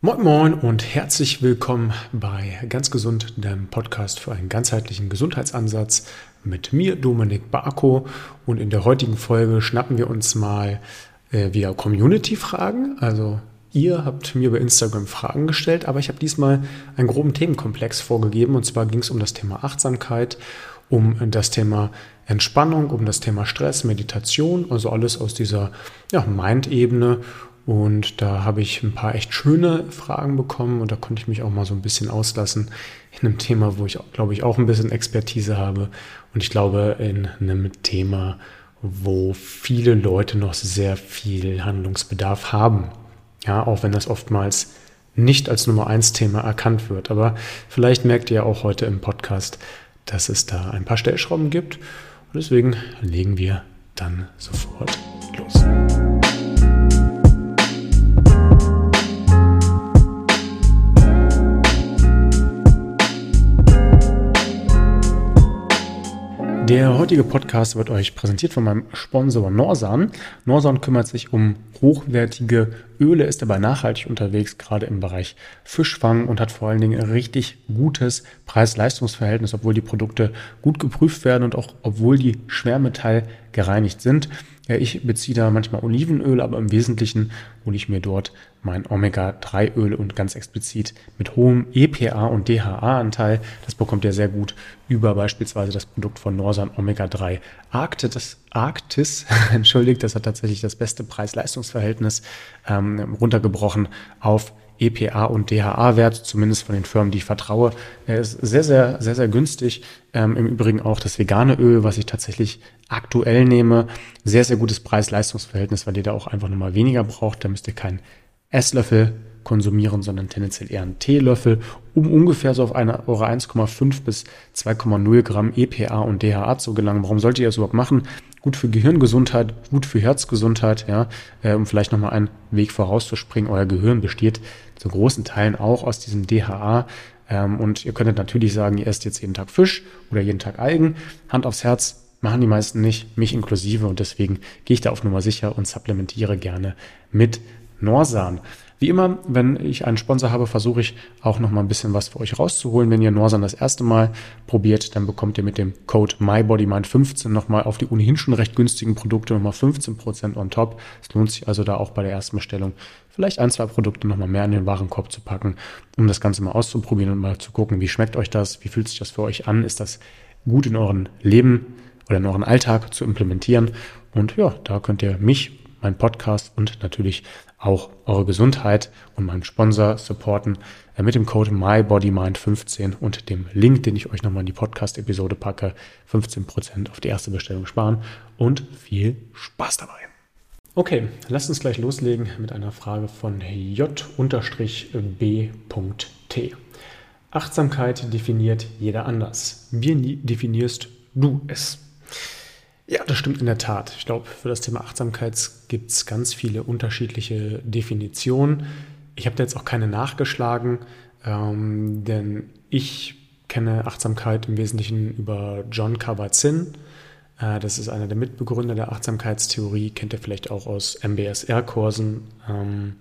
Moin Moin und herzlich willkommen bei Ganz Gesund, dem Podcast für einen ganzheitlichen Gesundheitsansatz mit mir, Dominik Barko. Und in der heutigen Folge schnappen wir uns mal äh, wieder Community-Fragen. Also ihr habt mir bei Instagram Fragen gestellt, aber ich habe diesmal einen groben Themenkomplex vorgegeben. Und zwar ging es um das Thema Achtsamkeit, um das Thema Entspannung, um das Thema Stress, Meditation, also alles aus dieser ja, Mind-Ebene und da habe ich ein paar echt schöne Fragen bekommen und da konnte ich mich auch mal so ein bisschen auslassen in einem Thema, wo ich, glaube ich, auch ein bisschen Expertise habe. Und ich glaube, in einem Thema, wo viele Leute noch sehr viel Handlungsbedarf haben. Ja, auch wenn das oftmals nicht als Nummer eins Thema erkannt wird. Aber vielleicht merkt ihr auch heute im Podcast, dass es da ein paar Stellschrauben gibt. Und deswegen legen wir dann sofort Der heutige Podcast wird euch präsentiert von meinem Sponsor Norsan. Norsan kümmert sich um hochwertige Öle, ist dabei nachhaltig unterwegs, gerade im Bereich Fischfang und hat vor allen Dingen ein richtig gutes Preis-Leistungs-Verhältnis, obwohl die Produkte gut geprüft werden und auch obwohl die Schwermetall gereinigt sind. Ja, ich beziehe da manchmal Olivenöl, aber im Wesentlichen hole ich mir dort mein Omega-3-Öl und ganz explizit mit hohem EPA und DHA-Anteil. Das bekommt ihr sehr gut über beispielsweise das Produkt von Norsan Omega-3 Arktis. Arktis, entschuldigt, das hat tatsächlich das beste Preis-Leistungs-Verhältnis ähm, runtergebrochen auf EPA und DHA-Wert, zumindest von den Firmen, die ich vertraue. Er ist sehr, sehr, sehr, sehr günstig. Ähm, Im Übrigen auch das vegane Öl, was ich tatsächlich aktuell nehme. Sehr, sehr gutes Preis-Leistungs-Verhältnis, weil ihr da auch einfach nochmal weniger braucht. Da müsst ihr keinen Esslöffel konsumieren, sondern tendenziell eher einen Teelöffel, um ungefähr so auf eine, eure 1,5 bis 2,0 Gramm EPA und DHA zu gelangen. Warum solltet ihr das überhaupt machen? Gut für Gehirngesundheit, gut für Herzgesundheit, ja, äh, um vielleicht nochmal einen Weg vorauszuspringen. Euer Gehirn besteht zu großen Teilen auch aus diesem DHA. Ähm, und ihr könntet natürlich sagen, ihr esst jetzt jeden Tag Fisch oder jeden Tag Algen. Hand aufs Herz, machen die meisten nicht, mich inklusive. Und deswegen gehe ich da auf Nummer sicher und supplementiere gerne mit Norsan. Wie immer, wenn ich einen Sponsor habe, versuche ich auch noch mal ein bisschen was für euch rauszuholen. Wenn ihr Norsan das erste Mal probiert, dann bekommt ihr mit dem Code MyBodyMind15 noch mal auf die ohnehin schon recht günstigen Produkte noch mal 15% on top. Es lohnt sich also da auch bei der ersten Bestellung vielleicht ein, zwei Produkte noch mal mehr in den Warenkorb zu packen, um das Ganze mal auszuprobieren und mal zu gucken, wie schmeckt euch das, wie fühlt sich das für euch an, ist das gut in euren Leben oder in euren Alltag zu implementieren. Und ja, da könnt ihr mich mein Podcast und natürlich auch eure Gesundheit und meinen Sponsor supporten äh, mit dem Code MyBodyMind15 und dem Link, den ich euch nochmal in die Podcast-Episode packe, 15% auf die erste Bestellung sparen und viel Spaß dabei. Okay, lasst uns gleich loslegen mit einer Frage von J-B.T. Achtsamkeit definiert jeder anders. Wie definierst du es? Ja, das stimmt in der Tat. Ich glaube, für das Thema Achtsamkeit gibt es ganz viele unterschiedliche Definitionen. Ich habe da jetzt auch keine nachgeschlagen, ähm, denn ich kenne Achtsamkeit im Wesentlichen über John Kabat-Zinn. Äh, das ist einer der Mitbegründer der Achtsamkeitstheorie, kennt ihr vielleicht auch aus MBSR-Kursen. Ähm,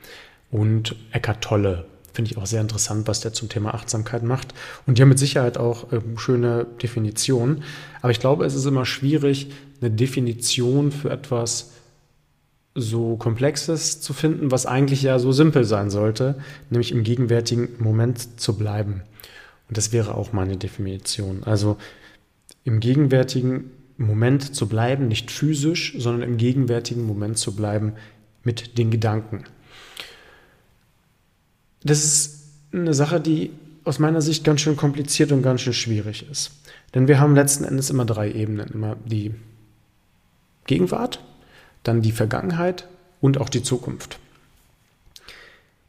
und Eckhart Tolle Finde ich auch sehr interessant, was der zum Thema Achtsamkeit macht. Und die haben mit Sicherheit auch ähm, schöne Definitionen. Aber ich glaube, es ist immer schwierig, eine Definition für etwas so Komplexes zu finden, was eigentlich ja so simpel sein sollte, nämlich im gegenwärtigen Moment zu bleiben. Und das wäre auch meine Definition. Also im gegenwärtigen Moment zu bleiben, nicht physisch, sondern im gegenwärtigen Moment zu bleiben mit den Gedanken das ist eine Sache, die aus meiner Sicht ganz schön kompliziert und ganz schön schwierig ist. Denn wir haben letzten Endes immer drei Ebenen. Immer die Gegenwart, dann die Vergangenheit und auch die Zukunft.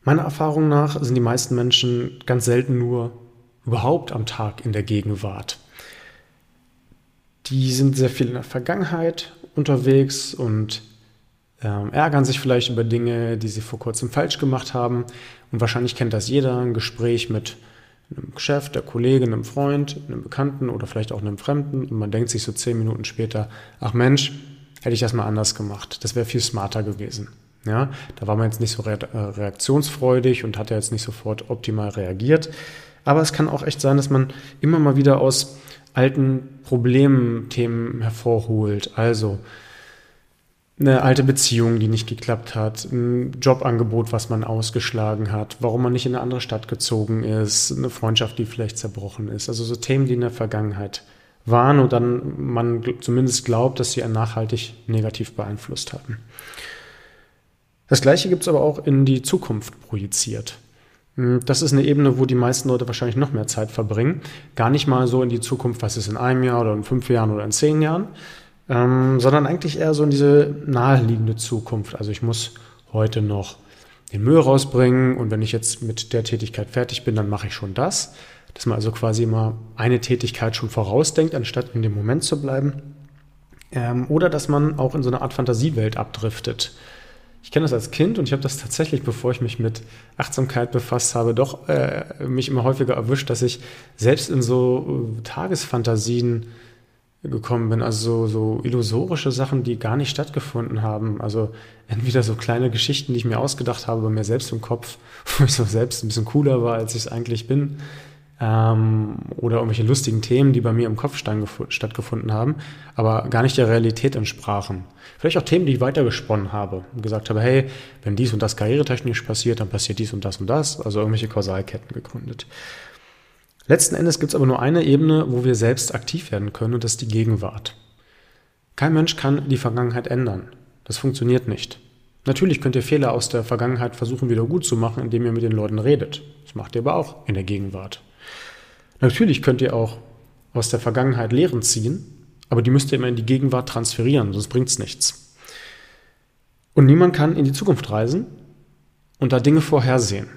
Meiner Erfahrung nach sind die meisten Menschen ganz selten nur überhaupt am Tag in der Gegenwart. Die sind sehr viel in der Vergangenheit unterwegs und ähm, ärgern sich vielleicht über Dinge, die sie vor kurzem falsch gemacht haben. Und wahrscheinlich kennt das jeder, ein Gespräch mit einem Chef, der Kollegin, einem Freund, einem Bekannten oder vielleicht auch einem Fremden. Und man denkt sich so zehn Minuten später, ach Mensch, hätte ich das mal anders gemacht. Das wäre viel smarter gewesen. Ja, da war man jetzt nicht so äh, reaktionsfreudig und hat ja jetzt nicht sofort optimal reagiert. Aber es kann auch echt sein, dass man immer mal wieder aus alten Problemthemen hervorholt. Also eine alte Beziehung, die nicht geklappt hat, ein Jobangebot, was man ausgeschlagen hat, warum man nicht in eine andere Stadt gezogen ist, eine Freundschaft, die vielleicht zerbrochen ist. Also so Themen, die in der Vergangenheit waren und dann man zumindest glaubt, dass sie einen nachhaltig negativ beeinflusst haben. Das gleiche gibt es aber auch in die Zukunft projiziert. Hm, das ist eine Ebene, wo die meisten Leute wahrscheinlich noch mehr Zeit verbringen. Gar nicht mal so in die Zukunft, was ist in einem Jahr oder in fünf Jahren oder in zehn Jahren, ähm, sondern eigentlich eher so in diese naheliegende Zukunft. Also ich muss heute noch den Müll rausbringen und wenn ich jetzt mit der Tätigkeit fertig bin, dann mache ich schon das. Dass man also quasi immer eine Tätigkeit schon vorausdenkt, anstatt in dem Moment zu bleiben. Ähm, oder dass man auch in so eine Art Fantasiewelt abdriftet. Ich kenne das als Kind und ich habe das tatsächlich, bevor ich mich mit Achtsamkeit befasst habe, doch äh, mich immer häufiger erwischt, dass ich selbst in so äh, Tagesfantasien gekommen bin. Also so, so illusorische Sachen, die gar nicht stattgefunden haben. Also entweder so kleine Geschichten, die ich mir ausgedacht habe bei mir selbst im Kopf, wo ich so selbst ein bisschen cooler war, als ich es eigentlich bin. Ähm, oder irgendwelche lustigen Themen, die bei mir im Kopf stattgefunden haben, aber gar nicht der Realität entsprachen. Vielleicht auch Themen, die ich weitergesponnen habe und gesagt habe, hey, wenn dies und das karrieretechnisch passiert, dann passiert dies und das und das, also irgendwelche Kausalketten gegründet. Letzten Endes gibt es aber nur eine Ebene, wo wir selbst aktiv werden können, und das ist die Gegenwart. Kein Mensch kann die Vergangenheit ändern. Das funktioniert nicht. Natürlich könnt ihr Fehler aus der Vergangenheit versuchen wieder gut zu machen, indem ihr mit den Leuten redet. Das macht ihr aber auch in der Gegenwart. Natürlich könnt ihr auch aus der Vergangenheit Lehren ziehen, aber die müsst ihr immer in die Gegenwart transferieren, sonst bringt es nichts. Und niemand kann in die Zukunft reisen und da Dinge vorhersehen.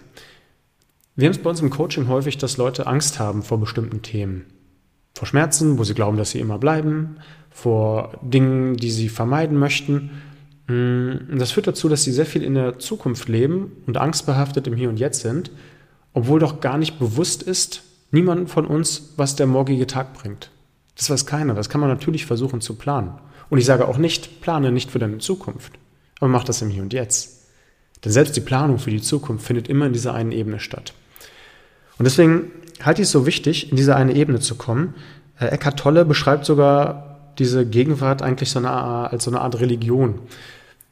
Wir haben es bei uns im Coaching häufig, dass Leute Angst haben vor bestimmten Themen. Vor Schmerzen, wo sie glauben, dass sie immer bleiben, vor Dingen, die sie vermeiden möchten. Mm, das führt dazu, dass sie sehr viel in der Zukunft leben und angstbehaftet im Hier und Jetzt sind, obwohl doch gar nicht bewusst ist, niemand von uns, was der morgige Tag bringt. Das weiß keiner. Das kann man natürlich versuchen zu planen. Und ich sage auch nicht, plane nicht für deine Zukunft, aber mach das im Hier und Jetzt. Denn selbst die Planung für die Zukunft findet immer in dieser einen Ebene statt. Und deswegen halte ich es so wichtig, in diese eine Ebene zu kommen. Äh, Eckhart Tolle beschreibt sogar diese Gegenwart eigentlich so eine, als so eine Art Religion.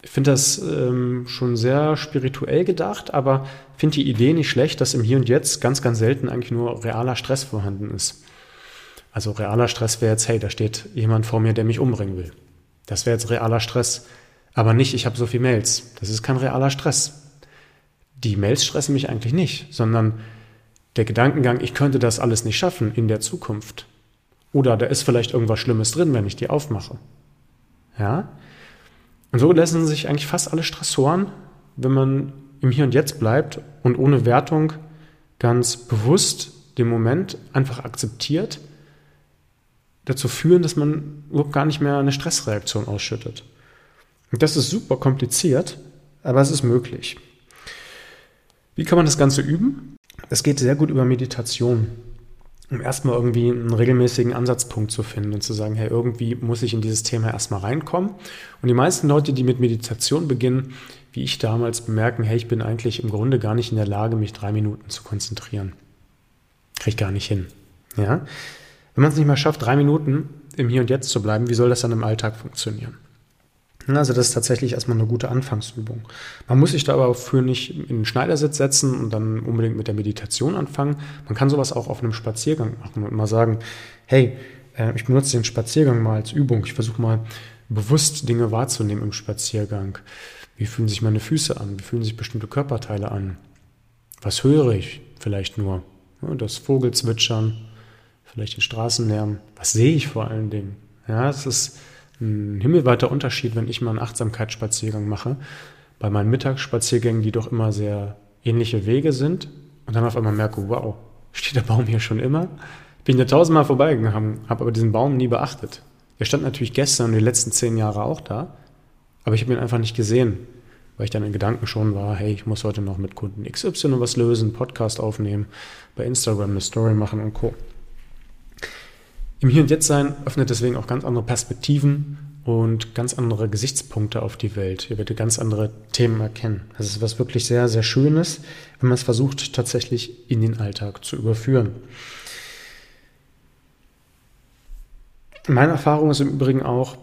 Ich finde das ähm, schon sehr spirituell gedacht, aber finde die Idee nicht schlecht, dass im Hier und Jetzt ganz, ganz selten eigentlich nur realer Stress vorhanden ist. Also realer Stress wäre jetzt, hey, da steht jemand vor mir, der mich umbringen will. Das wäre jetzt realer Stress. Aber nicht, ich habe so viel Mails. Das ist kein realer Stress. Die Mails stressen mich eigentlich nicht, sondern der Gedankengang, ich könnte das alles nicht schaffen in der Zukunft. Oder da ist vielleicht irgendwas Schlimmes drin, wenn ich die aufmache. Ja? Und so lassen sich eigentlich fast alle Stressoren, wenn man im Hier und Jetzt bleibt und ohne Wertung ganz bewusst den Moment einfach akzeptiert, dazu führen, dass man überhaupt gar nicht mehr eine Stressreaktion ausschüttet. Und das ist super kompliziert, aber es ist möglich. Wie kann man das Ganze üben? Es geht sehr gut über Meditation, um erstmal irgendwie einen regelmäßigen Ansatzpunkt zu finden und zu sagen, hey, irgendwie muss ich in dieses Thema erstmal reinkommen. Und die meisten Leute, die mit Meditation beginnen, wie ich damals, bemerken, hey, ich bin eigentlich im Grunde gar nicht in der Lage, mich drei Minuten zu konzentrieren. Kriege ich gar nicht hin. Ja? Wenn man es nicht mal schafft, drei Minuten im Hier und Jetzt zu bleiben, wie soll das dann im Alltag funktionieren? Also das ist tatsächlich erstmal eine gute Anfangsübung. Man muss sich da aber für nicht in den Schneidersitz setzen und dann unbedingt mit der Meditation anfangen. Man kann sowas auch auf einem Spaziergang machen und mal sagen, hey, äh, ich benutze den Spaziergang mal als Übung. Ich versuche mal bewusst Dinge wahrzunehmen im Spaziergang. Wie fühlen sich meine Füße an? Wie fühlen sich bestimmte Körperteile an? Was höre ich vielleicht nur? Das Vogelzwitschern, vielleicht den Straßenlärm. Was sehe ich vor allen Dingen? Ja, es ist ein himmelweiter Unterschied, wenn ich mal einen Achtsamkeitsspaziergang mache. Bei meinen Mittagsspaziergängen, die doch immer sehr ähnliche Wege sind und dann auf einmal merke, wow, steht der Baum hier schon immer? Bin ja tausendmal vorbeigegangen, habe aber diesen Baum nie beachtet. Er stand natürlich gestern und die letzten zehn Jahre auch da, aber ich habe ihn einfach nicht gesehen, weil ich dann in Gedanken schon war, hey, ich muss heute noch mit Kunden XY was lösen, Podcast aufnehmen, bei Instagram eine Story machen und Co. Im Hier und Jetzt sein öffnet deswegen auch ganz andere Perspektiven und ganz andere Gesichtspunkte auf die Welt. Ihr werdet ganz andere Themen erkennen. Das ist was wirklich sehr, sehr Schönes, wenn man es versucht, tatsächlich in den Alltag zu überführen. Meine Erfahrung ist im Übrigen auch,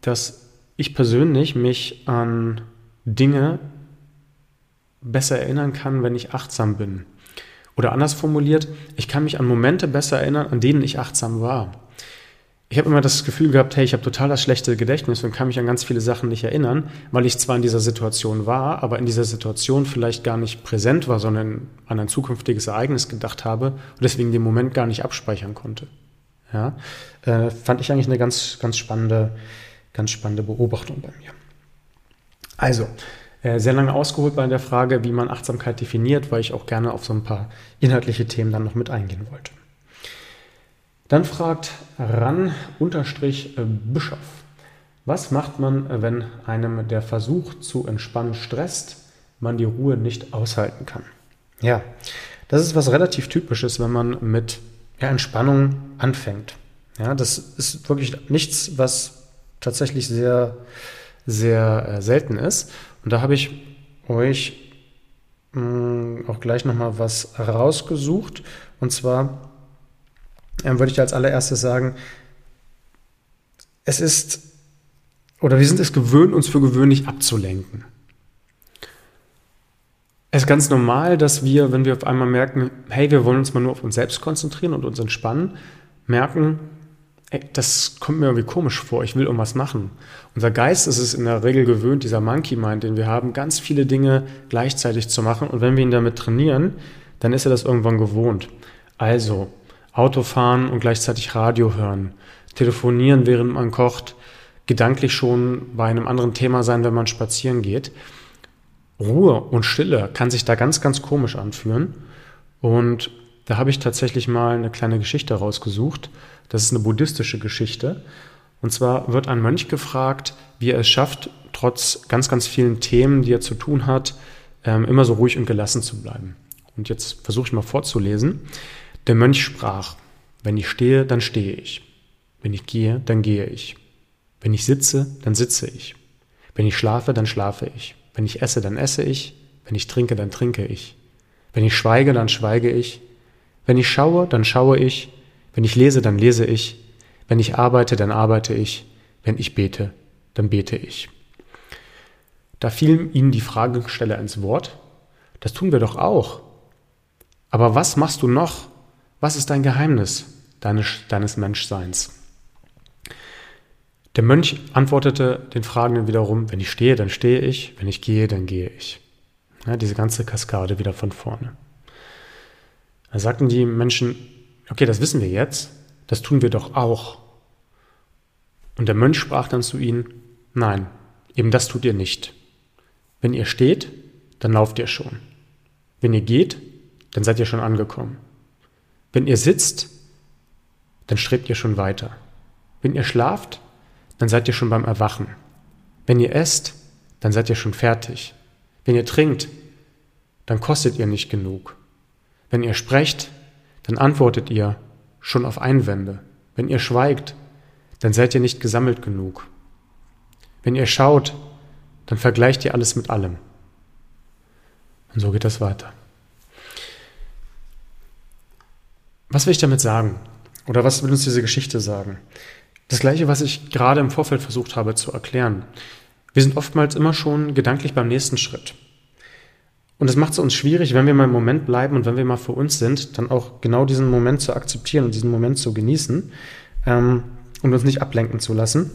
dass ich persönlich mich an Dinge besser erinnern kann, wenn ich achtsam bin. Oder anders formuliert, ich kann mich an Momente besser erinnern, an denen ich achtsam war. Ich habe immer das Gefühl gehabt, hey, ich habe total das schlechte Gedächtnis und kann mich an ganz viele Sachen nicht erinnern, weil ich zwar in dieser Situation war, aber in dieser Situation vielleicht gar nicht präsent war, sondern an ein zukünftiges Ereignis gedacht habe und deswegen den Moment gar nicht abspeichern konnte. Ja, äh, fand ich eigentlich eine ganz, ganz spannende, ganz spannende Beobachtung bei mir. Also, sehr lange ausgeholt bei der Frage, wie man Achtsamkeit definiert, weil ich auch gerne auf so ein paar inhaltliche Themen dann noch mit eingehen wollte. Dann fragt ran-bischof, was macht man, wenn einem der Versuch zu entspannen stresst, man die Ruhe nicht aushalten kann? Ja, das ist was relativ typisches, wenn man mit ja, Entspannung anfängt. Ja, das ist wirklich nichts, was tatsächlich sehr, sehr äh, selten ist. Und da habe ich euch mh, mm, auch gleich nochmal was rausgesucht. Und zwar ähm, würde ich als allererstes sagen, es ist, oder wir sind es gewöhnt, uns für gewöhnlich abzulenken. Es ist ganz normal, dass wir, wenn wir auf einmal merken, hey, wir wollen uns mal nur auf uns selbst konzentrieren und uns entspannen, merken, ey, das kommt mir irgendwie komisch vor, ich will irgendwas machen. Unser Geist ist es in der Regel gewöhnt, dieser Monkey Mind, den wir haben, ganz viele Dinge gleichzeitig zu machen. Und wenn wir ihn damit trainieren, dann ist er das irgendwann gewohnt. Also, Auto fahren und gleichzeitig Radio hören, telefonieren, während man kocht, gedanklich schon bei einem anderen Thema sein, wenn man spazieren geht. Ruhe und Stille kann sich da ganz, ganz komisch anfühlen. Und da habe ich tatsächlich mal eine kleine Geschichte rausgesucht. Das ist eine buddhistische Geschichte. Und zwar wird ein Mönch gefragt, wie er es schafft, trotz ganz, ganz vielen Themen, die er zu tun hat, ähm, immer so ruhig und gelassen zu bleiben. Und jetzt versuche ich mal vorzulesen. Der Mönch sprach, wenn ich stehe, dann stehe ich. Wenn ich gehe, dann gehe ich. Wenn ich sitze, dann sitze ich. Wenn ich schlafe, dann schlafe ich. Wenn ich esse, dann esse ich. Wenn ich trinke, dann trinke ich. Wenn ich schweige, dann schweige ich. Wenn ich schaue, dann schaue ich. Wenn ich lese, dann lese ich. Wenn ich arbeite, dann arbeite ich. Wenn ich bete, dann bete ich. Da fiel ihnen die Fragesteller ins Wort. Das tun wir doch auch. Aber was machst du noch? Was ist dein Geheimnis deines, deines Menschseins? Der Mönch antwortete den Fragenden wiederum, wenn ich stehe, dann stehe ich, wenn ich gehe, dann gehe ich. Ja, diese ganze Kaskade wieder von vorne. Da sagten die Menschen, okay, das wissen wir jetzt, das tun wir doch auch. Und der Mönch sprach dann zu ihnen, nein, eben das tut ihr nicht. Wenn ihr steht, dann lauft ihr schon. Wenn ihr geht, dann seid ihr schon angekommen. Wenn ihr sitzt, dann strebt ihr schon weiter. Wenn ihr schlaft, dann seid ihr schon beim Erwachen. Wenn ihr esst, dann seid ihr schon fertig. Wenn ihr trinkt, dann kostet ihr nicht genug. Wenn ihr sprecht, dann antwortet ihr schon auf Einwände. Wenn ihr schweigt, dann seid ihr nicht gesammelt genug. Wenn ihr schaut, dann vergleicht ihr alles mit allem. Und so geht das weiter. Was will ich damit sagen? Oder was will uns diese Geschichte sagen? Das gleiche, was ich gerade im Vorfeld versucht habe zu erklären. Wir sind oftmals immer schon gedanklich beim nächsten Schritt. Und es macht es uns schwierig, wenn wir mal im Moment bleiben und wenn wir mal für uns sind, dann auch genau diesen Moment zu akzeptieren und diesen Moment zu genießen ähm, und uns nicht ablenken zu lassen.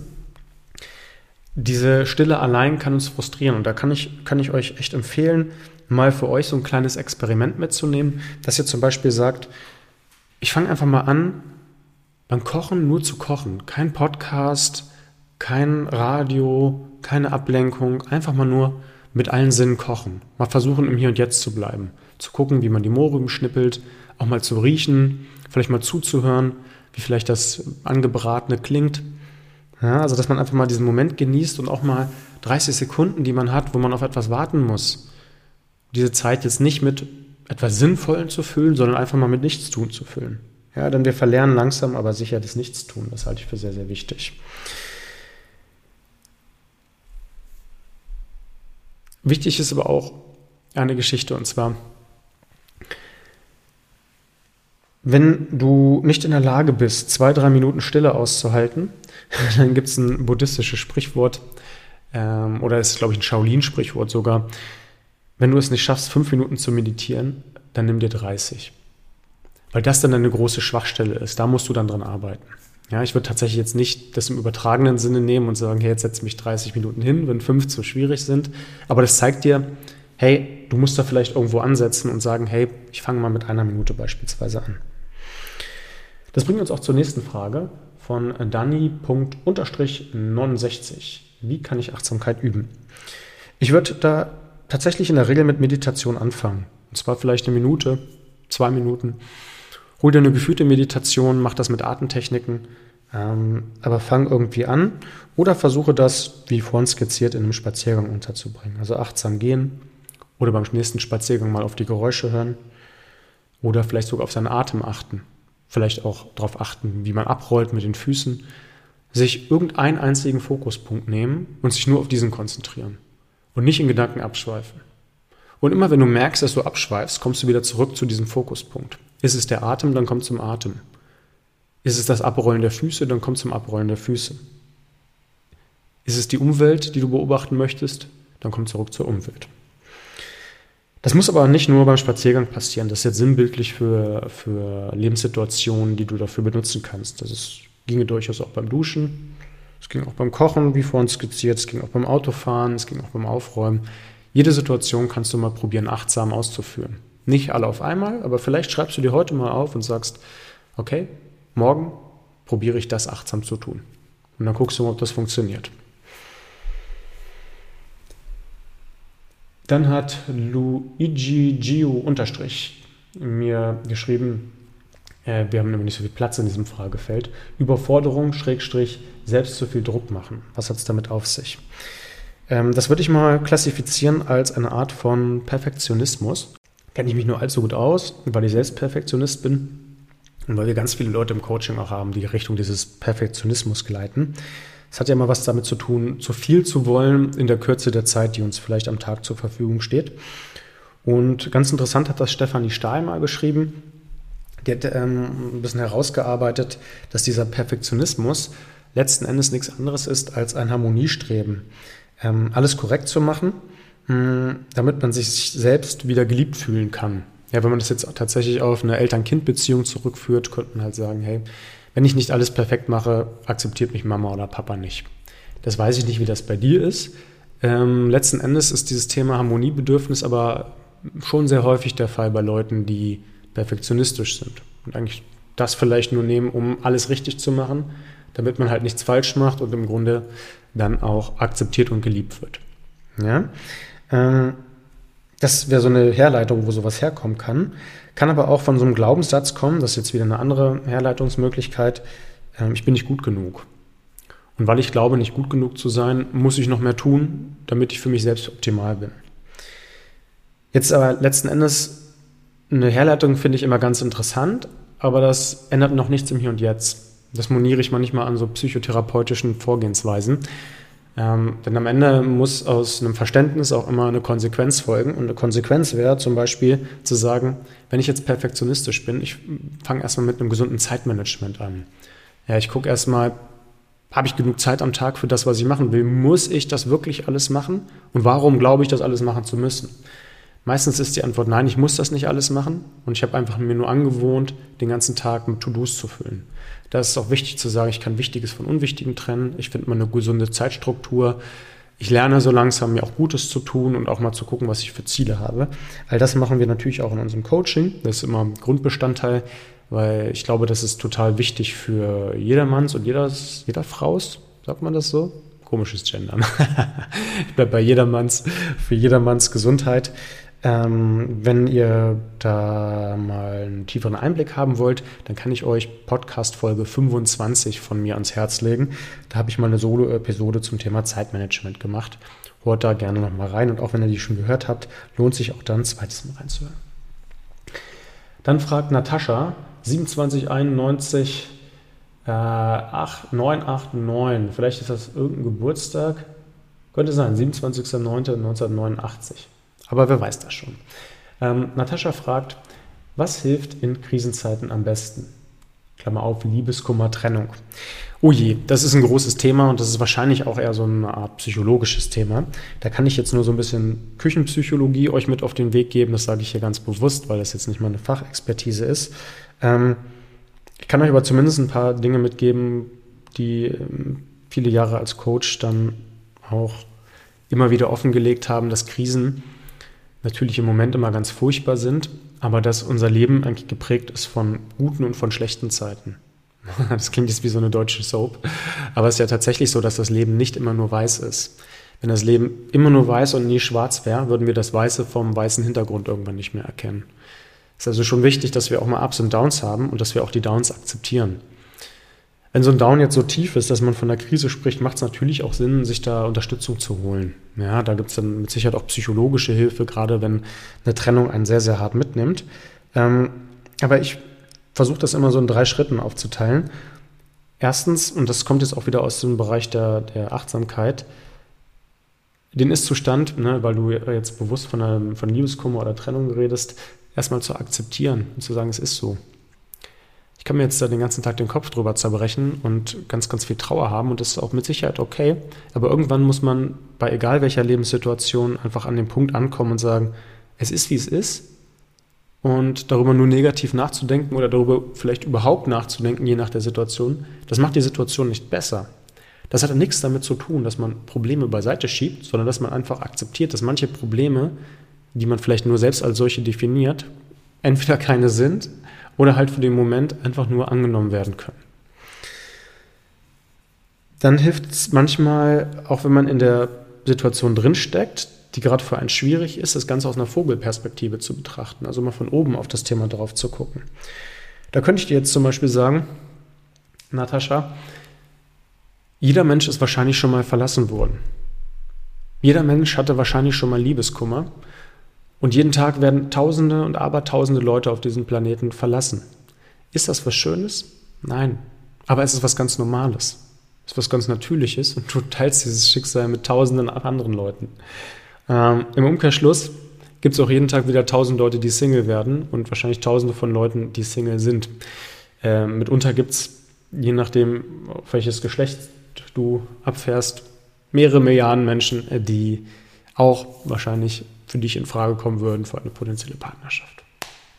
Diese Stille allein kann uns frustrieren und da kann ich, kann ich euch echt empfehlen, mal für euch so ein kleines Experiment mitzunehmen, dass ihr zum Beispiel sagt, ich fange einfach mal an, beim Kochen nur zu kochen. Kein Podcast, kein Radio, keine Ablenkung. Einfach mal nur mit allen Sinnen kochen. Mal versuchen, im Hier und Jetzt zu bleiben. Zu gucken, wie man die Mohrrüben schnippelt. Auch mal zu riechen. Vielleicht mal zuzuhören, wie vielleicht das Angebratene klingt. Ja, also, dass man einfach mal diesen Moment genießt und auch mal 30 Sekunden, die man hat, wo man auf etwas warten muss. Diese Zeit jetzt nicht mit etwas Sinnvollen zu füllen, sondern einfach mal mit Nichtstun zu füllen. Ja, denn wir verlernen langsam aber sicher das Nichtstun. Das halte ich für sehr, sehr wichtig. Wichtig ist aber auch eine Geschichte und zwar, wenn du nicht in der Lage bist, zwei, drei Minuten Stille auszuhalten, dann gibt es ein buddhistisches Sprichwort, ähm, oder es ist, glaube ich, ein Shaolin-Sprichwort sogar. Wenn du es nicht schaffst, fünf Minuten zu meditieren, dann nimm dir 30. Weil das dann eine große Schwachstelle ist. Da musst du dann dran arbeiten. Ja, ich würde tatsächlich jetzt nicht das im übertragenen Sinne nehmen und sagen, hey, jetzt setze mich 30 Minuten hin, wenn fünf zu schwierig sind. Aber das zeigt dir, hey, du musst da vielleicht irgendwo ansetzen und sagen, hey, ich fange mal mit einer Minute beispielsweise an. Das bringt uns auch zur nächsten Frage von Dani.69. Wie kann ich Achtsamkeit üben? Ich würde da tatsächlich in der Regel mit Meditation anfangen. Und zwar vielleicht eine Minute, zwei Minuten. Hol dir eine geführte Meditation, mach das mit Atemtechniken, ähm, aber fang irgendwie an oder versuche das, wie vorhin skizziert, in einem Spaziergang unterzubringen. Also achtsam gehen oder beim nächsten Spaziergang mal auf die Geräusche hören oder vielleicht sogar auf seinen Atem achten. Vielleicht auch darauf achten, wie man abrollt mit den Füßen. Sich irgendeinen einzigen Fokuspunkt nehmen und sich nur auf diesen konzentrieren und nicht in Gedanken abschweifen. Und immer wenn du merkst, dass du abschweifst, kommst du wieder zurück zu diesem Fokuspunkt. Ist es der Atem, dann komm zum Atem. Ist es das Abrollen der Füße, dann komm zum Abrollen der Füße. Ist es die Umwelt, die du beobachten möchtest, dann komm zurück zur Umwelt. Das muss aber nicht nur beim Spaziergang passieren. Das ist jetzt sinnbildlich für, für Lebenssituationen, die du dafür benutzen kannst. Das ist, ginge durchaus auch beim Duschen. Es ging auch beim Kochen, wie vorhin skizziert. Es ging auch beim Autofahren. Es ging auch beim Aufräumen. Jede Situation kannst du mal probieren, achtsam auszuführen. Nicht alle auf einmal, aber vielleicht schreibst du dir heute mal auf und sagst, okay, morgen probiere ich das achtsam zu tun. Und dann guckst du mal, ob das funktioniert. Dann hat Luigi Gio unterstrich mir geschrieben, äh, wir haben nämlich nicht so viel Platz in diesem Fragefeld, Überforderung, Schrägstrich, selbst zu viel Druck machen. Was hat es damit auf sich? Ähm, das würde ich mal klassifizieren als eine Art von Perfektionismus. Kenne ich mich nur allzu gut aus, weil ich selbst Perfektionist bin und weil wir ganz viele Leute im Coaching auch haben, die Richtung dieses Perfektionismus gleiten. Es hat ja immer was damit zu tun, zu viel zu wollen in der Kürze der Zeit, die uns vielleicht am Tag zur Verfügung steht. Und ganz interessant hat das Stefanie Stahl mal geschrieben. Die hat ähm, ein bisschen herausgearbeitet, dass dieser Perfektionismus letzten Endes nichts anderes ist als ein Harmoniestreben ähm, alles korrekt zu machen, damit man sich selbst wieder geliebt fühlen kann. Ja, wenn man das jetzt tatsächlich auf eine Eltern-Kind-Beziehung zurückführt, könnte man halt sagen, hey, wenn ich nicht alles perfekt mache, akzeptiert mich Mama oder Papa nicht. Das weiß ich nicht, wie das bei dir ist. Ähm, letzten Endes ist dieses Thema Harmoniebedürfnis aber schon sehr häufig der Fall bei Leuten, die perfektionistisch sind und eigentlich das vielleicht nur nehmen, um alles richtig zu machen, damit man halt nichts falsch macht und im Grunde dann auch akzeptiert und geliebt wird. Ja? Ähm, das wäre so eine Herleitung, wo sowas herkommen kann. Kann aber auch von so einem Glaubenssatz kommen, das ist jetzt wieder eine andere Herleitungsmöglichkeit, ähm, ich bin nicht gut genug. Und weil ich glaube, nicht gut genug zu sein, muss ich noch mehr tun, damit ich für mich selbst optimal bin. Jetzt aber letzten Endes eine Herleitung finde ich immer ganz interessant, aber das ändert noch nichts im Hier und Jetzt. Das moniere ich manchmal an so psychotherapeutischen Vorgehensweisen. Ähm, denn am Ende muss aus einem Verständnis auch immer eine Konsequenz folgen. Und eine Konsequenz wäre zum Beispiel zu sagen, wenn ich jetzt perfektionistisch bin, ich fange erstmal mit einem gesunden Zeitmanagement an. Ja, ich gucke erstmal, habe ich genug Zeit am Tag für das, was ich machen will? Muss ich das wirklich alles machen? Und warum glaube ich, das alles machen zu müssen? Meistens ist die Antwort nein, ich muss das nicht alles machen. Und ich habe einfach mir nur angewohnt, den ganzen Tag mit To-Dos zu füllen. Da ist es auch wichtig zu sagen, ich kann Wichtiges von Unwichtigem trennen. Ich finde mal eine gesunde Zeitstruktur. Ich lerne so langsam, mir auch Gutes zu tun und auch mal zu gucken, was ich für Ziele habe. All das machen wir natürlich auch in unserem Coaching. Das ist immer Grundbestandteil, weil ich glaube, das ist total wichtig für jedermanns und jeder, jeder Fraus, sagt man das so? Komisches Gendern. ich bleibe bei jedermanns, für jedermanns Gesundheit. Ähm, wenn ihr da mal einen tieferen Einblick haben wollt, dann kann ich euch Podcast Folge 25 von mir ans Herz legen. Da habe ich mal eine Solo-Episode zum Thema Zeitmanagement gemacht. Hört da gerne nochmal rein und auch wenn ihr die schon gehört habt, lohnt sich auch dann ein zweites Mal reinzuhören. Dann fragt Natascha 2791 äh, 8989. Vielleicht ist das irgendein Geburtstag. Könnte sein, 27.09.1989. Aber wer weiß das schon. Ähm, Natascha fragt, was hilft in Krisenzeiten am besten? Klammer auf, Liebeskummer, Trennung. Oh je, das ist ein großes Thema und das ist wahrscheinlich auch eher so eine Art psychologisches Thema. Da kann ich jetzt nur so ein bisschen Küchenpsychologie euch mit auf den Weg geben. Das sage ich hier ganz bewusst, weil das jetzt nicht meine Fachexpertise ist. Ähm, ich kann euch aber zumindest ein paar Dinge mitgeben, die ähm, viele Jahre als Coach dann auch immer wieder offengelegt haben, dass Krisen natürlich im Moment immer ganz furchtbar sind, aber dass unser Leben eigentlich geprägt ist von guten und von schlechten Zeiten. Das klingt jetzt wie so eine deutsche Soap, aber es ist ja tatsächlich so, dass das Leben nicht immer nur weiß ist. Wenn das Leben immer nur weiß und nie schwarz wäre, würden wir das Weiße vom weißen Hintergrund irgendwann nicht mehr erkennen. Es ist also schon wichtig, dass wir auch mal Ups und Downs haben und dass wir auch die Downs akzeptieren. Wenn so ein Down jetzt so tief ist, dass man von der Krise spricht, macht es natürlich auch Sinn, sich da Unterstützung zu holen. Ja, da gibt es dann mit Sicherheit auch psychologische Hilfe, gerade wenn eine Trennung einen sehr, sehr hart mitnimmt. Ähm, aber ich versuche das immer so in drei Schritten aufzuteilen. Erstens, und das kommt jetzt auch wieder aus dem Bereich der, der Achtsamkeit, den Ist-Zustand, ne, weil du jetzt bewusst von, einem, von Liebeskummer oder Trennung redest, erstmal zu akzeptieren und zu sagen, es ist so ich kann mir jetzt da den ganzen Tag den Kopf drüber zerbrechen und ganz, ganz viel Trauer haben und das ist auch mit Sicherheit okay. Aber irgendwann muss man bei egal welcher Lebenssituation einfach an den Punkt ankommen und sagen, es ist wie es ist. Und darüber nur negativ nachzudenken oder darüber vielleicht überhaupt nachzudenken, je nach der Situation, das macht die Situation nicht besser. Das hat nichts damit zu tun, dass man Probleme beiseite schiebt, sondern dass man einfach akzeptiert, dass manche Probleme, die man vielleicht nur selbst als solche definiert, entweder keine sind oder halt für den Moment einfach nur angenommen werden können. Dann hilft es manchmal, auch wenn man in der Situation drinsteckt, die gerade für einen schwierig ist, das Ganze aus einer Vogelperspektive zu betrachten, also mal von oben auf das Thema drauf zu gucken. Da könnte ich dir jetzt zum Beispiel sagen, Natascha, jeder Mensch ist wahrscheinlich schon mal verlassen worden. Jeder Mensch hatte wahrscheinlich schon mal Liebeskummer und jeden Tag werden Tausende und Abertausende Leute auf diesem Planeten verlassen. Ist das was Schönes? Nein. Aber es ist was ganz Normales. Es ist was ganz Natürliches und du teilst dieses Schicksal mit Tausenden anderen Leuten. Ähm, Im Umkehrschluss gibt es auch jeden Tag wieder tausend Leute, die Single werden und wahrscheinlich Tausende von Leuten, die Single sind. Ähm, mitunter gibt es, je nachdem, auf welches Geschlecht du abfährst, mehrere Milliarden Menschen, äh, die auch wahrscheinlich für dich in Frage kommen würden für eine potenzielle Partnerschaft.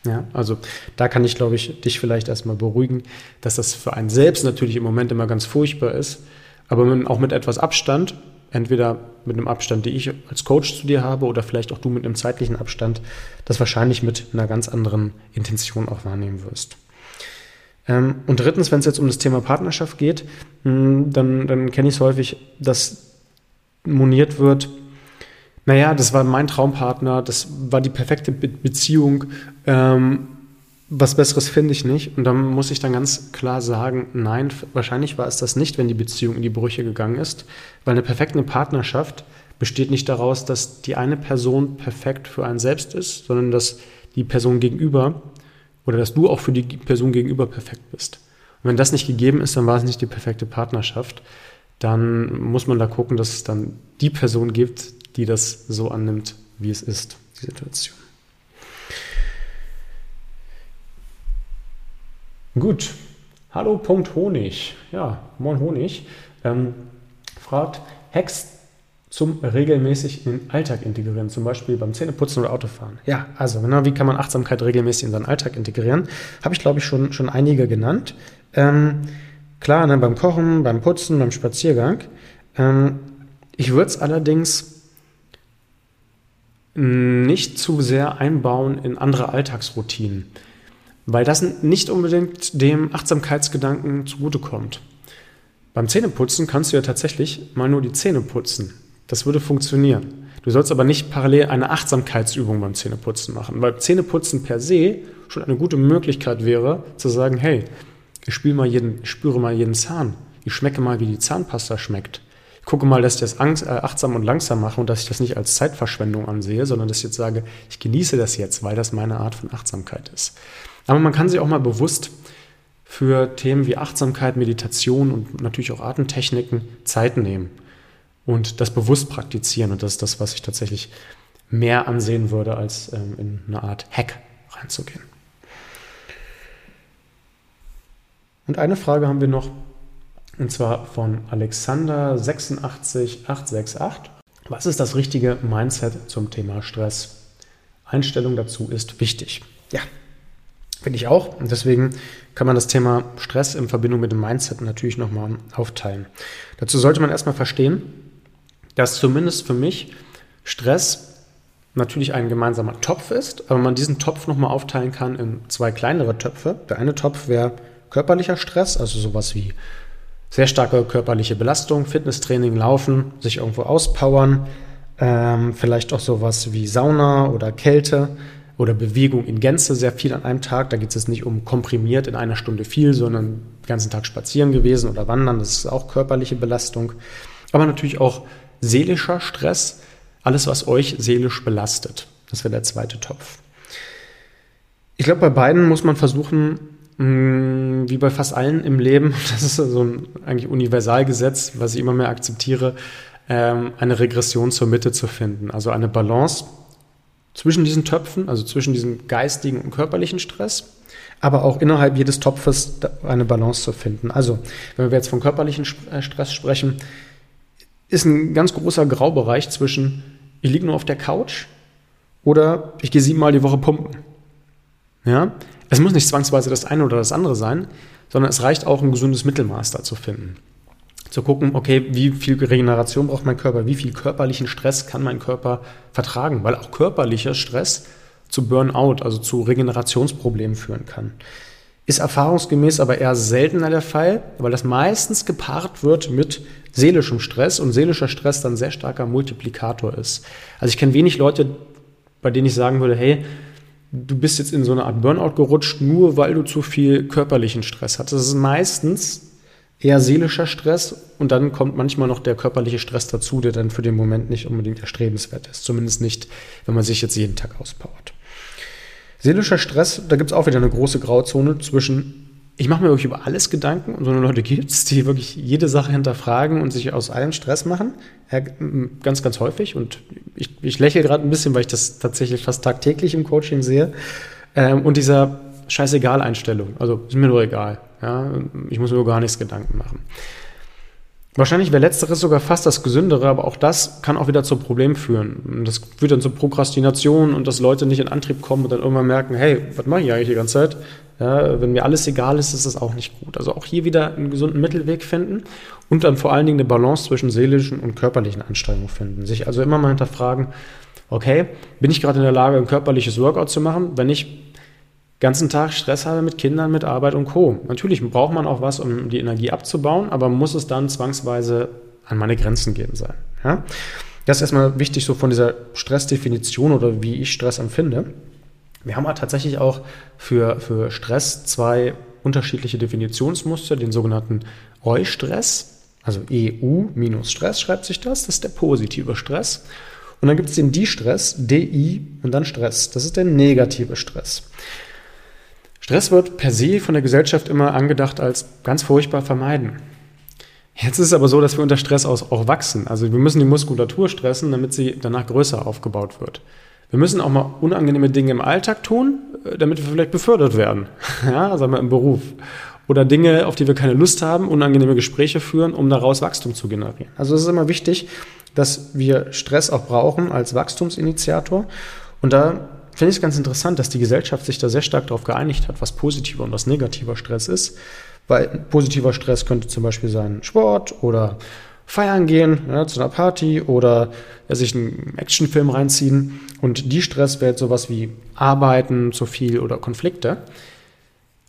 Ja, also da kann ich, glaube ich, dich vielleicht erstmal beruhigen, dass das für einen selbst natürlich im Moment immer ganz furchtbar ist, aber auch mit etwas Abstand, entweder mit einem Abstand, den ich als Coach zu dir habe oder vielleicht auch du mit einem zeitlichen Abstand, das wahrscheinlich mit einer ganz anderen Intention auch wahrnehmen wirst. Ähm, und drittens, wenn es jetzt um das Thema Partnerschaft geht, hm, dann, dann kenne ich es häufig, dass moniert wird, naja, das war mein Traumpartner, das war die perfekte Be Beziehung. Ähm, was Besseres finde ich nicht. Und dann muss ich dann ganz klar sagen, nein, wahrscheinlich war es das nicht, wenn die Beziehung in die Brüche gegangen ist, weil eine perfekte Partnerschaft besteht nicht daraus, dass die eine Person perfekt für einen selbst ist, sondern dass die Person gegenüber oder dass du auch für die Person gegenüber perfekt bist. Und wenn das nicht gegeben ist, dann war es nicht die perfekte Partnerschaft. Dann muss man da gucken, dass es dann die Person gibt, die das so annimmt, wie es ist, die Situation. Gut. Hallo, Punkt Honig. Ja, moin Honig. Ähm, fragt, Hacks zum regelmäßig in den Alltag integrieren, zum Beispiel beim Zähneputzen oder Autofahren. Ja, also genau, wie kann man Achtsamkeit regelmäßig in seinen Alltag integrieren? Habe ich, glaube ich, schon, schon einige genannt. Ähm, klar, ne, beim Kochen, beim Putzen, beim Spaziergang. Ähm, ich würde es allerdings nicht zu sehr einbauen in andere Alltagsroutinen, weil das nicht unbedingt dem Achtsamkeitsgedanken zugutekommt. Beim Zähneputzen kannst du ja tatsächlich mal nur die Zähne putzen. Das würde funktionieren. Du sollst aber nicht parallel eine Achtsamkeitsübung beim Zähneputzen machen, weil Zähneputzen per se schon eine gute Möglichkeit wäre, zu sagen, hey, ich, mal jeden, ich spüre mal jeden Zahn, ich schmecke mal, wie die Zahnpasta schmeckt gucke mal, dass ich das äh, achtsam und langsam mache und dass ich das nicht als Zeitverschwendung ansehe, sondern dass ich jetzt sage, ich genieße das jetzt, weil das meine Art von Achtsamkeit ist. Aber man kann sich auch mal bewusst für Themen wie Achtsamkeit, Meditation und natürlich auch Atemtechniken Zeit nehmen. und das bewusst praktizieren. Und das ist das, was ich tatsächlich mehr ansehen würde, als ähm, in eine Art Hack reinzugehen. Und eine Frage haben wir noch, und zwar von Alexander 86868. Was ist das richtige Mindset zum Thema Stress? Einstellung dazu ist wichtig. Ja, finde ich auch. Und deswegen kann man das Thema Stress in Verbindung mit dem Mindset natürlich nochmal aufteilen. Dazu sollte man erstmal verstehen, dass zumindest für mich Stress natürlich ein gemeinsamer Topf ist, aber man diesen Topf nochmal aufteilen kann in zwei kleinere Töpfe. Der eine Topf wäre körperlicher Stress, also sowas wie sehr starke körperliche Belastung, Fitnesstraining, Laufen, sich irgendwo auspowern, ähm, vielleicht auch sowas wie Sauna oder Kälte oder Bewegung in Gänze sehr viel an einem Tag. Da geht es nicht um komprimiert in einer Stunde viel, sondern den ganzen Tag spazieren gewesen oder wandern. Das ist auch körperliche Belastung. Aber natürlich auch seelischer Stress, alles, was euch seelisch belastet. Das wäre der zweite Topf. Ich glaube, bei beiden muss man versuchen, wie bei fast allen im Leben, das ist so ein eigentlich Universalgesetz, was ich immer mehr akzeptiere, ähm, eine Regression zur Mitte zu finden. Also eine Balance zwischen diesen Töpfen, also zwischen diesem geistigen und körperlichen Stress, aber auch innerhalb jedes Topfes eine Balance zu finden. Also, wenn wir jetzt von körperlichen äh, Stress sprechen, ist ein ganz großer Graubereich zwischen, ich liege nur auf der Couch oder ich gehe siebenmal die Woche pumpen. Ja, es muss nicht zwangsweise das eine oder das andere sein, sondern es reicht auch, ein gesundes Mittelmaß da zu finden. Zu gucken, okay, wie viel Regeneration braucht mein Körper, wie viel körperlichen Stress kann mein Körper vertragen, weil auch körperlicher Stress zu Burnout, also zu Regenerationsproblemen führen kann. Ist erfahrungsgemäß aber eher seltener der Fall, weil das meistens gepaart wird mit seelischem Stress und seelischer Stress dann sehr starker Multiplikator ist. Also ich kenne wenig Leute, bei denen ich sagen würde, hey, du bist jetzt in so eine Art Burnout gerutscht, nur weil du zu viel körperlichen Stress hattest. Das ist meistens eher seelischer Stress und dann kommt manchmal noch der körperliche Stress dazu, der dann für den Moment nicht unbedingt erstrebenswert ist. Zumindest nicht, wenn man sich jetzt jeden Tag auspowert. Seelischer Stress, da gibt es auch wieder eine große Grauzone zwischen ich mache mir wirklich über alles Gedanken und so eine Leute gibt es, die wirklich jede Sache hinterfragen und sich aus allem Stress machen. Ganz, ganz häufig. Und ich, ich lächle gerade ein bisschen, weil ich das tatsächlich fast tagtäglich im Coaching sehe. Ähm, und dieser Scheißegal-Einstellung. Also ist mir nur egal. Ja? Ich muss mir gar nichts Gedanken machen. Wahrscheinlich wäre letzteres sogar fast das Gesündere, aber auch das kann auch wieder zu Problemen führen. Das führt dann zu Prokrastination und dass Leute nicht in Antrieb kommen und dann irgendwann merken, hey, was mache ich eigentlich die ganze Zeit? Ja, wenn mir alles egal ist, ist das auch nicht gut. Also auch hier wieder einen gesunden Mittelweg finden und dann vor allen Dingen eine Balance zwischen seelischen und körperlichen Anstrengungen finden. Sich also immer mal hinterfragen, okay, bin ich gerade in der Lage, ein körperliches Workout zu machen? Wenn ich ganzen Tag Stress habe mit Kindern, mit Arbeit und Co. Natürlich braucht man auch was, um die Energie abzubauen, aber muss es dann zwangsweise an meine Grenzen gehen sein. Ja? Das ist erstmal wichtig so von dieser Stressdefinition oder wie ich Stress empfinde. Wir haben aber tatsächlich auch für, für Stress zwei unterschiedliche Definitionsmuster, den sogenannten Eu-Stress, also EU minus Stress schreibt sich das, das ist der positive Stress. Und dann gibt es den Die-Stress, DI und dann Stress, das ist der negative Stress. Stress wird per se von der Gesellschaft immer angedacht als ganz furchtbar vermeiden. Jetzt ist es aber so, dass wir unter Stress auch wachsen. Also wir müssen die Muskulatur stressen, damit sie danach größer aufgebaut wird. Wir müssen auch mal unangenehme Dinge im Alltag tun, äh, damit wir vielleicht befördert werden. Ja, sagen wir im Beruf. Oder Dinge, auf die wir keine Lust haben, unangenehme Gespräche führen, um daraus Wachstum zu generieren. Also es ist immer wichtig, dass wir Stress auch brauchen als Wachstumsinitiator. Und da finde ich es ganz interessant, dass die Gesellschaft sich da sehr stark darauf geeinigt hat, was positiver und was negativer Stress ist. Weil positiver Stress könnte zum Beispiel sein Sport oder feiern gehen, ja, zu einer Party oder ja, sich einen Actionfilm reinziehen. Und die Stress wäre jetzt sowas wie Arbeiten zu viel oder Konflikte.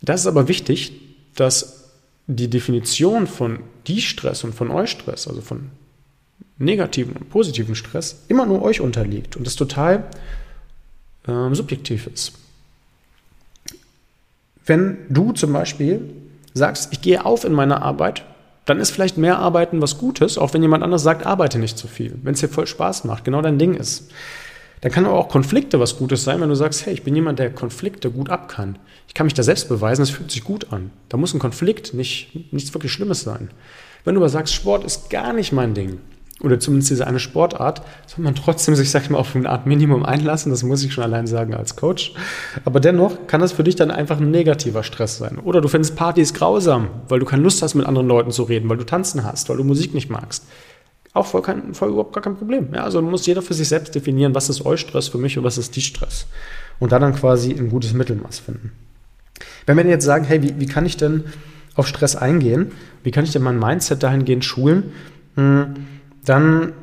Das ist aber wichtig, dass die Definition von die Stress und von euch Stress, also von negativen und positiven Stress, immer nur euch unterliegt und das total ähm, subjektiv ist. Wenn du zum Beispiel sagst, ich gehe auf in meiner Arbeit, dann ist vielleicht mehr Arbeiten was Gutes, auch wenn jemand anders sagt, arbeite nicht zu viel, wenn es dir voll Spaß macht, genau dein Ding ist. Dann kann aber auch Konflikte was Gutes sein, wenn du sagst, hey, ich bin jemand, der Konflikte gut ab kann. Ich kann mich da selbst beweisen, es fühlt sich gut an. Da muss ein Konflikt nicht, nichts wirklich Schlimmes sein. Wenn du aber sagst, Sport ist gar nicht mein Ding oder zumindest diese eine Sportart, soll man trotzdem sich, sag ich mal, auf eine Art Minimum einlassen. Das muss ich schon allein sagen als Coach. Aber dennoch kann das für dich dann einfach ein negativer Stress sein. Oder du findest Partys grausam, weil du keine Lust hast, mit anderen Leuten zu reden, weil du tanzen hast, weil du Musik nicht magst. Auch voll, kein, voll überhaupt gar kein Problem. Ja, also muss jeder für sich selbst definieren, was ist euch Stress für mich und was ist die Stress. Und dann dann quasi ein gutes Mittelmaß finden. Wenn wir jetzt sagen, hey, wie, wie kann ich denn auf Stress eingehen? Wie kann ich denn mein Mindset dahingehend schulen? Hm, dann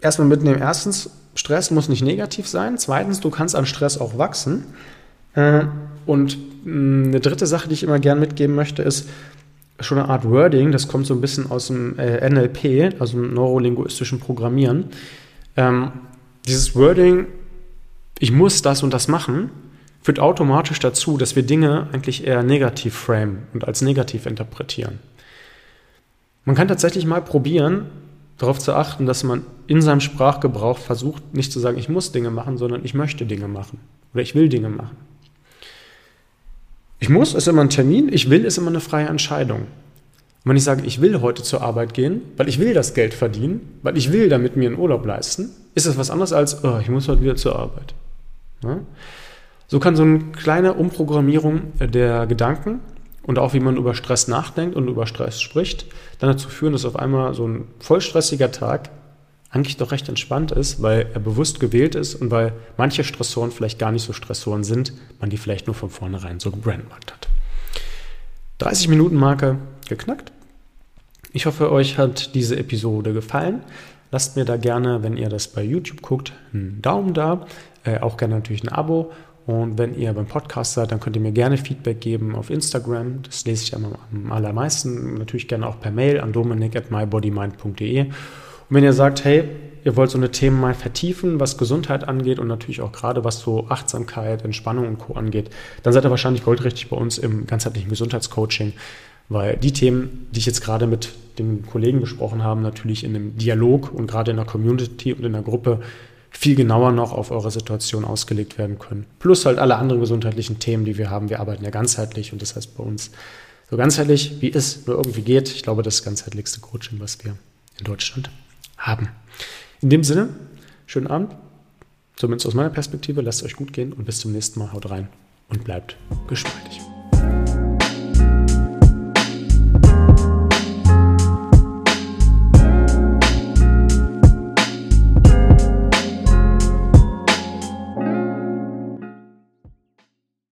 erstmal mitnehmen. Erstens, Stress muss nicht negativ sein. Zweitens, du kannst an Stress auch wachsen. Äh, und hm, eine dritte Sache, die ich immer gern mitgeben möchte, ist schon eine Art Wording. Das kommt so ein bisschen aus dem äh, NLP, also dem neurolinguistischen Programmieren. Ähm, dieses Wording, ich muss das und das machen, führt automatisch dazu, dass wir Dinge eigentlich eher negativ framen und als negativ interpretieren. Man kann tatsächlich mal probieren, darauf zu achten, dass man in seinem Sprachgebrauch versucht, nicht zu sagen, ich muss Dinge machen, sondern ich möchte Dinge machen oder ich will Dinge machen. Ich muss ist immer ein Termin, ich will ist immer eine freie Entscheidung. Und wenn ich sage, ich will heute zur Arbeit gehen, weil ich will das Geld verdienen, weil ich will damit mir einen Urlaub leisten, ist das was anderes als, oh, ich muss heute wieder zur Arbeit. Ja? So kann so eine kleine Umprogrammierung der Gedanken und auch wie man über Stress nachdenkt und über Stress spricht, dann dazu führen, dass auf einmal so ein vollstressiger Tag eigentlich doch recht entspannt ist, weil er bewusst gewählt ist und weil manche Stressoren vielleicht gar nicht so Stressoren sind, man die vielleicht nur von vornherein so gebrandmarkt hat. 30 Minuten Marke geknackt. Ich hoffe, euch hat diese Episode gefallen. Lasst mir da gerne, wenn ihr das bei YouTube guckt, einen Daumen da, äh, auch gerne natürlich ein Abo und wenn ihr beim Podcast seid, dann könnt ihr mir gerne Feedback geben auf Instagram. Das lese ich am, am allermeisten. Natürlich gerne auch per Mail an dominik at mybodymind.de. Und wenn ihr sagt, hey, ihr wollt so eine Themen mal vertiefen, was Gesundheit angeht und natürlich auch gerade was so Achtsamkeit, Entspannung und Co. angeht, dann seid ihr wahrscheinlich goldrichtig bei uns im ganzheitlichen Gesundheitscoaching, weil die Themen, die ich jetzt gerade mit den Kollegen besprochen habe, natürlich in einem Dialog und gerade in der Community und in der Gruppe viel genauer noch auf eure Situation ausgelegt werden können. Plus halt alle anderen gesundheitlichen Themen, die wir haben. Wir arbeiten ja ganzheitlich und das heißt bei uns so ganzheitlich, wie es nur irgendwie geht. Ich glaube, das ganzheitlichste Coaching, was wir in Deutschland haben. In dem Sinne, schönen Abend. Zumindest aus meiner Perspektive, lasst es euch gut gehen und bis zum nächsten Mal. Haut rein und bleibt geschmeidig.